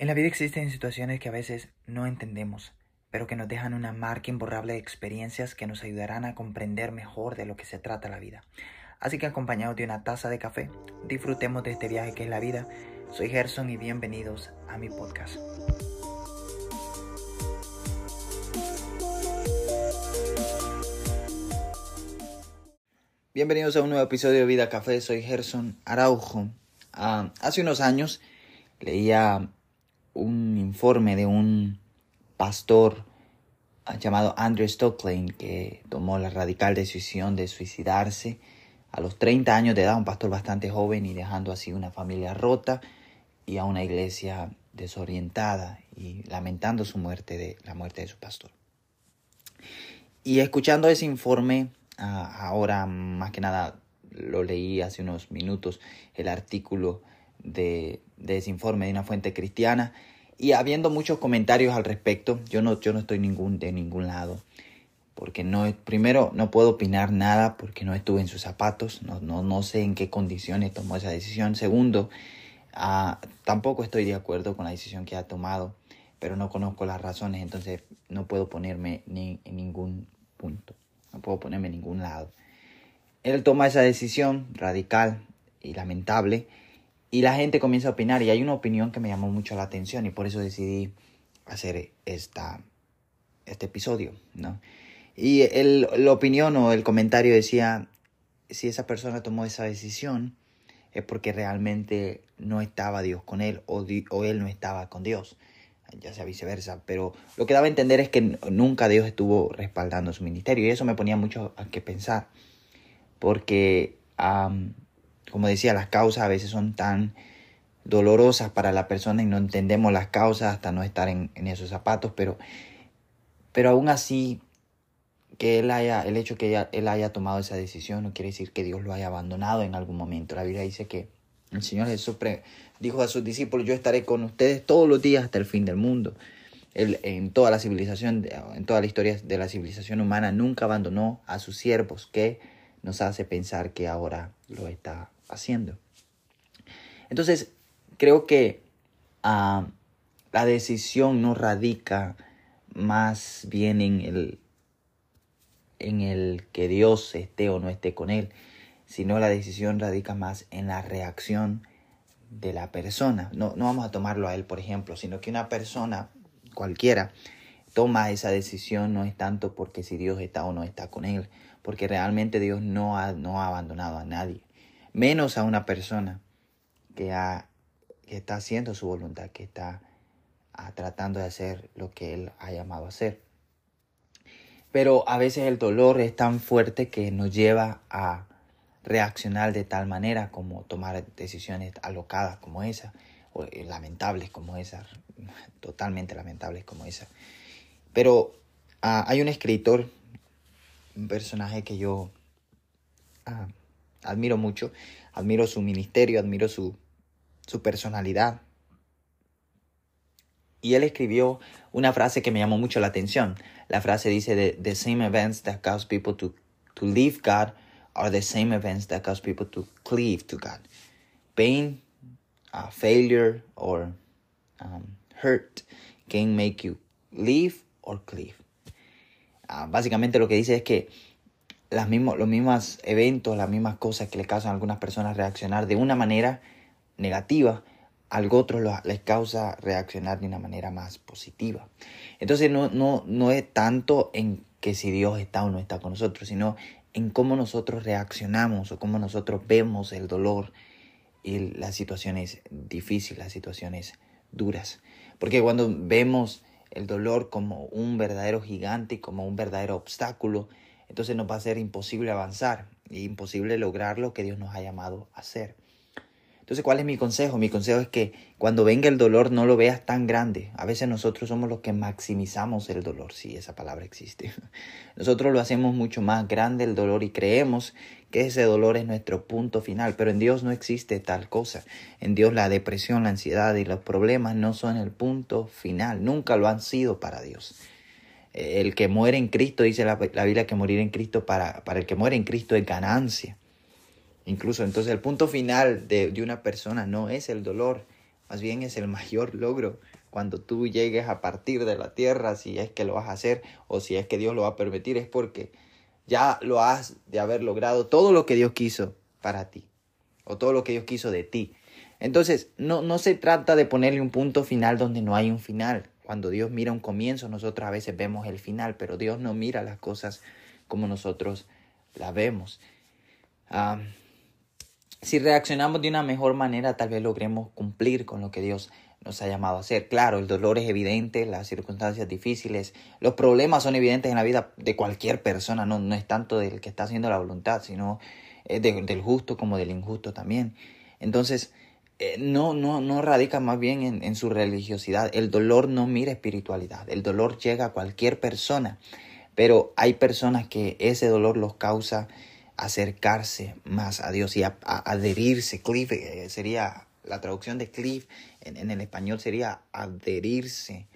En la vida existen situaciones que a veces no entendemos, pero que nos dejan una marca imborrable de experiencias que nos ayudarán a comprender mejor de lo que se trata la vida. Así que acompañados de una taza de café, disfrutemos de este viaje que es la vida. Soy Gerson y bienvenidos a mi podcast. Bienvenidos a un nuevo episodio de Vida Café, soy Gerson Araujo. Ah, hace unos años leía un informe de un pastor llamado Andrew Stocklane que tomó la radical decisión de suicidarse a los 30 años de edad, un pastor bastante joven y dejando así una familia rota y a una iglesia desorientada y lamentando su muerte de la muerte de su pastor. Y escuchando ese informe, ahora más que nada lo leí hace unos minutos, el artículo de, ese informe de una fuente cristiana y habiendo muchos comentarios al respecto, yo no, yo no estoy ningún, de ningún lado, porque no, primero no puedo opinar nada porque no estuve en sus zapatos, no, no, no sé en qué condiciones tomó esa decisión. Segundo, ah, tampoco estoy de acuerdo con la decisión que ha tomado, pero no conozco las razones, entonces no puedo ponerme ni en ningún punto, no puedo ponerme en ningún lado. Él toma esa decisión radical y lamentable y la gente comienza a opinar y hay una opinión que me llamó mucho la atención y por eso decidí hacer esta, este episodio, ¿no? Y el, la opinión o el comentario decía, si esa persona tomó esa decisión es porque realmente no estaba Dios con él o, o él no estaba con Dios, ya sea viceversa. Pero lo que daba a entender es que nunca Dios estuvo respaldando su ministerio y eso me ponía mucho a que pensar, porque como decía, las causas a veces son tan dolorosas para la persona y no entendemos las causas hasta no estar en, esos zapatos, pero, pero aún así que él haya, el hecho que él haya tomado esa decisión no quiere decir que Dios lo haya abandonado en algún momento. La Biblia dice que el Señor Jesús dijo a sus discípulos, yo estaré con ustedes todos los días hasta el fin del mundo. Él, en toda la civilización, en toda la historia de la civilización humana, nunca abandonó a sus siervos, que nos hace pensar que ahora lo está haciendo. Entonces, creo que ah, la decisión no radica más bien en el, en el que Dios esté o no esté con él, sino la decisión radica más en la reacción de la persona. No, no vamos a tomarlo a él, por ejemplo, sino que una persona cualquiera toma esa decisión no es tanto porque si Dios está o no está con él, porque realmente Dios no ha, no ha abandonado a nadie menos a una persona que, está haciendo su voluntad, que está ah, tratando de hacer lo que Él ha llamado a hacer. Pero a veces el dolor es tan fuerte que nos lleva a reaccionar de tal manera como tomar decisiones alocadas como esa, o eh, lamentables como esa, totalmente lamentables como esa. Pero ah, hay un escritor, un personaje que yo ah, admiro mucho, admiro su ministerio, admiro su, su personalidad. Y él escribió una frase que me llamó mucho la atención. La frase dice, the, same events that cause people to, to leave God are the same events that cause people to cleave to God. Pain, uh, failure, or um, hurt can make you leave or cleave. Ah, básicamente lo que dice es que las mismos, los mismos eventos, las mismas cosas que le causan a algunas personas reaccionar de una manera negativa, algo otro les causa reaccionar de una manera más positiva. Entonces no, no, no es tanto en que si Dios está o no está con nosotros, sino en cómo nosotros reaccionamos o cómo nosotros vemos el dolor y las situaciones difíciles, las situaciones duras. Porque cuando vemos el dolor como un verdadero gigante como un verdadero obstáculo, entonces nos va a ser imposible avanzar e imposible lograr lo que Dios nos ha llamado a hacer. Entonces, ¿cuál es mi consejo? Mi consejo es que cuando venga el dolor no lo veas tan grande. A veces nosotros somos los que maximizamos el dolor, si esa palabra existe. Nosotros lo hacemos mucho más grande el dolor y creemos que ese dolor es nuestro punto final, pero en Dios no existe tal cosa. En Dios la depresión, la ansiedad y los problemas no son el punto final, nunca lo han sido para Dios el que muere en Cristo, dice la, Biblia que morir en Cristo, para, para el que muere en Cristo es ganancia. Incluso entonces el punto final de, de, una persona no es el dolor más bien es el mayor logro cuando tú llegues a partir de la tierra, si es que lo vas a hacer o si es que Dios lo va a permitir, es porque ya lo has de haber logrado todo lo que Dios quiso para ti o todo lo que Dios quiso de ti. Entonces, no, no se trata de ponerle un punto final donde no hay un final. Cuando Dios mira un comienzo, nosotros a veces vemos el final, pero Dios no mira las cosas como nosotros las vemos. si reaccionamos de una mejor manera, tal vez logremos cumplir con lo que Dios nos ha llamado a hacer. Claro, el dolor es evidente, las circunstancias difíciles, los problemas son evidentes en la vida de cualquier persona, no, no es tanto del que está haciendo la voluntad, sino eh, del justo como del injusto también. Entonces, eh, no, no, no radica más bien en, en, su religiosidad. El dolor no mira espiritualidad. El dolor llega a cualquier persona. Pero hay personas que ese dolor los causa acercarse más a Dios y adherirse. Cliff eh, sería la traducción de cliff en, el español sería adherirse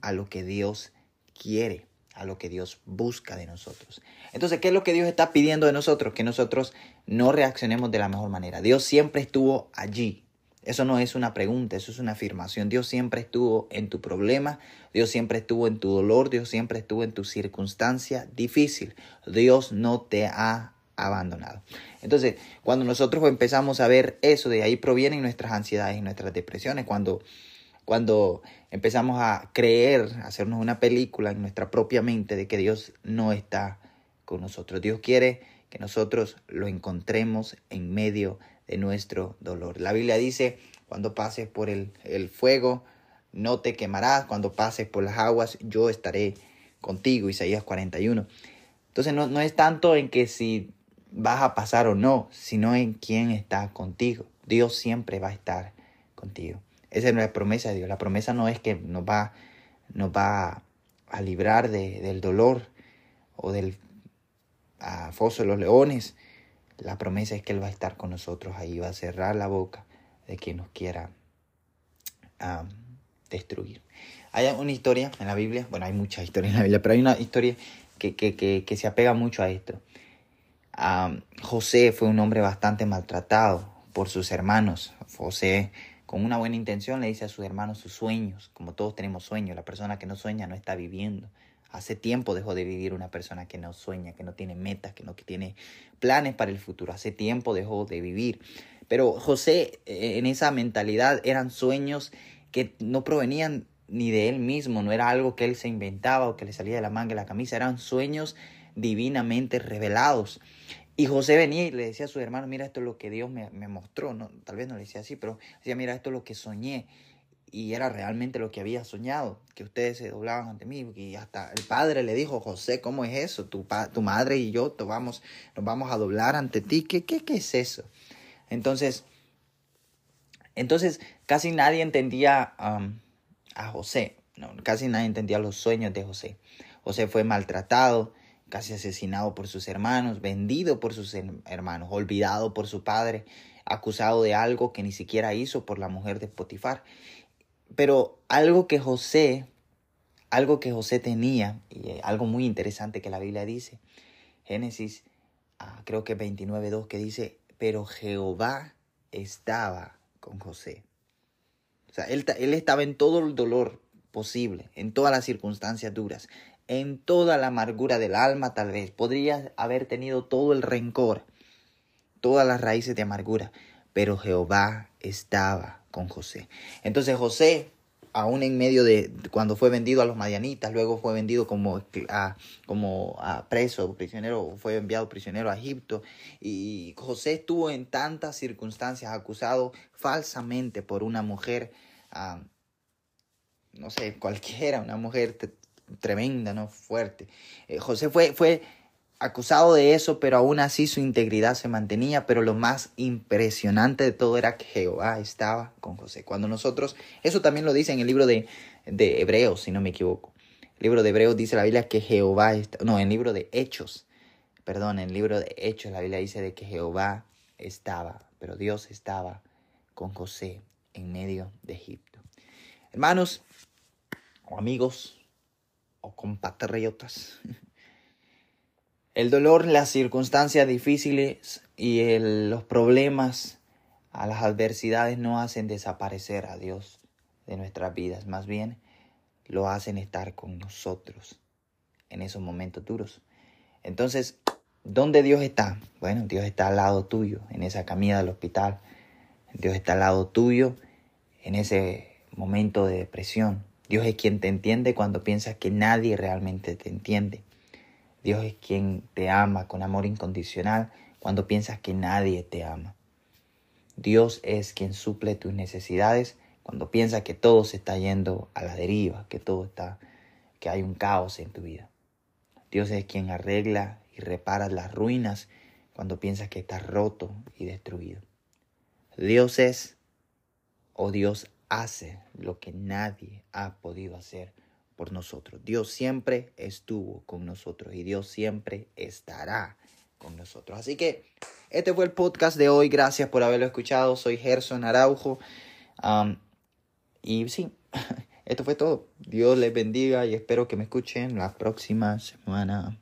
a lo que Dios quiere, a lo que Dios busca de nosotros. Entonces, ¿qué es lo que Dios está pidiendo de nosotros? Que nosotros no reaccionemos de la mejor manera. Dios siempre estuvo allí. Eso no es una pregunta, eso es una afirmación. Dios siempre estuvo en tu problema, Dios siempre estuvo en tu dolor, Dios siempre estuvo en tu circunstancia difícil. Dios no te ha abandonado. Entonces, cuando nosotros empezamos a ver eso, de ahí provienen nuestras ansiedades y nuestras depresiones. Cuando, cuando empezamos a creer, hacernos una película en nuestra propia mente de que Dios no está con nosotros. Dios quiere que nosotros lo encontremos en medio de nuestro dolor. La Biblia dice, cuando pases por el, el fuego, no te quemarás. Cuando pases por las aguas, yo estaré contigo. Isaías 41. Entonces no, no es tanto en que si vas a pasar o no, sino en quién está contigo. Dios siempre va a estar contigo. Esa es la promesa de Dios. La promesa no es que nos va, nos va a librar de, del dolor o del foso de los leones. La promesa es que Él va a estar con nosotros ahí, va a cerrar la boca de quien nos quiera destruir. Hay una historia en la Biblia, bueno, hay muchas historias en la Biblia, pero hay una historia que, que, que, se apega mucho a esto. José fue un hombre bastante maltratado por sus hermanos. José, con una buena intención, le dice a sus hermanos sus sueños. Como todos tenemos sueños, la persona que no sueña no está viviendo. Hace tiempo dejó de vivir una persona que no sueña, que no tiene metas, que no que tiene planes para el futuro. Hace tiempo dejó de vivir. Pero José, eh, en esa mentalidad, eran sueños que no provenían ni de él mismo, no era algo que él se inventaba o que le salía de la manga de la camisa, eran sueños divinamente revelados. Y José venía y le decía a sus hermanos, mira, esto es lo que Dios me, mostró. No, tal vez no le decía así, pero decía, mira, esto es lo que soñé. Y era realmente lo que había soñado, que ustedes se doblaban ante mí. Y hasta el padre le dijo, José, ¿cómo es eso? Tu, tu madre y yo vamos, nos vamos a doblar ante ti. ¿Qué, qué, qué es eso? Entonces, entonces casi nadie entendía a José. No, casi nadie entendía los sueños de José. José fue maltratado, casi asesinado por sus hermanos, vendido por sus hermanos, olvidado por su padre, acusado de algo que ni siquiera hizo por la mujer de Potifar. Pero algo que José, algo que José tenía, y algo muy interesante que la Biblia dice, Génesis ah, creo que 29.2 que dice, pero Jehová estaba con José. O sea, él, él estaba en todo el dolor posible, en todas las circunstancias duras en toda la amargura del alma tal vez. Podría haber tenido todo el rencor, todas las raíces de amargura, pero Jehová estaba con José. Entonces José, aún en medio de cuando fue vendido a los madianitas, luego fue vendido como a, como a preso, prisionero, fue enviado prisionero a Egipto. Y José estuvo en tantas circunstancias acusado falsamente por una mujer, ah, no sé, cualquiera, una mujer tremenda, ¿no? Fuerte. Eh, José fue, fue acusado de eso, pero aún así su integridad se mantenía, pero lo más impresionante de todo era que Jehová estaba con José. Cuando nosotros, eso también lo dice en el libro de, de Hebreos, si no me equivoco. El libro de Hebreos dice la Biblia que Jehová, está, no, en el libro de Hechos, perdón, en el libro de Hechos la Biblia dice de que Jehová estaba, pero Dios estaba con José en medio de Egipto. Hermanos o amigos, o compatriotas. El dolor, las circunstancias difíciles y los problemas a las adversidades no hacen desaparecer a Dios de nuestras vidas, más bien lo hacen estar con nosotros en esos momentos duros. Entonces, ¿dónde Dios está? Bueno, Dios está al lado tuyo, en esa camilla del hospital. Dios está al lado tuyo en ese momento de depresión. Dios es quien te entiende cuando piensas que nadie realmente te entiende. Dios es quien te ama con amor incondicional cuando piensas que nadie te ama. Dios es quien suple tus necesidades cuando piensas que todo se está yendo a la deriva, que todo está, que hay un caos en tu vida. Dios es quien arregla y repara las ruinas cuando piensas que estás roto y destruido. Dios es o Dios hace lo que nadie ha podido hacer por nosotros. Dios siempre estuvo con nosotros y Dios siempre estará con nosotros. Así que este fue el podcast de hoy. Gracias por haberlo escuchado. Soy Gerson Araujo. y sí, esto fue todo. Dios les bendiga y espero que me escuchen la próxima semana.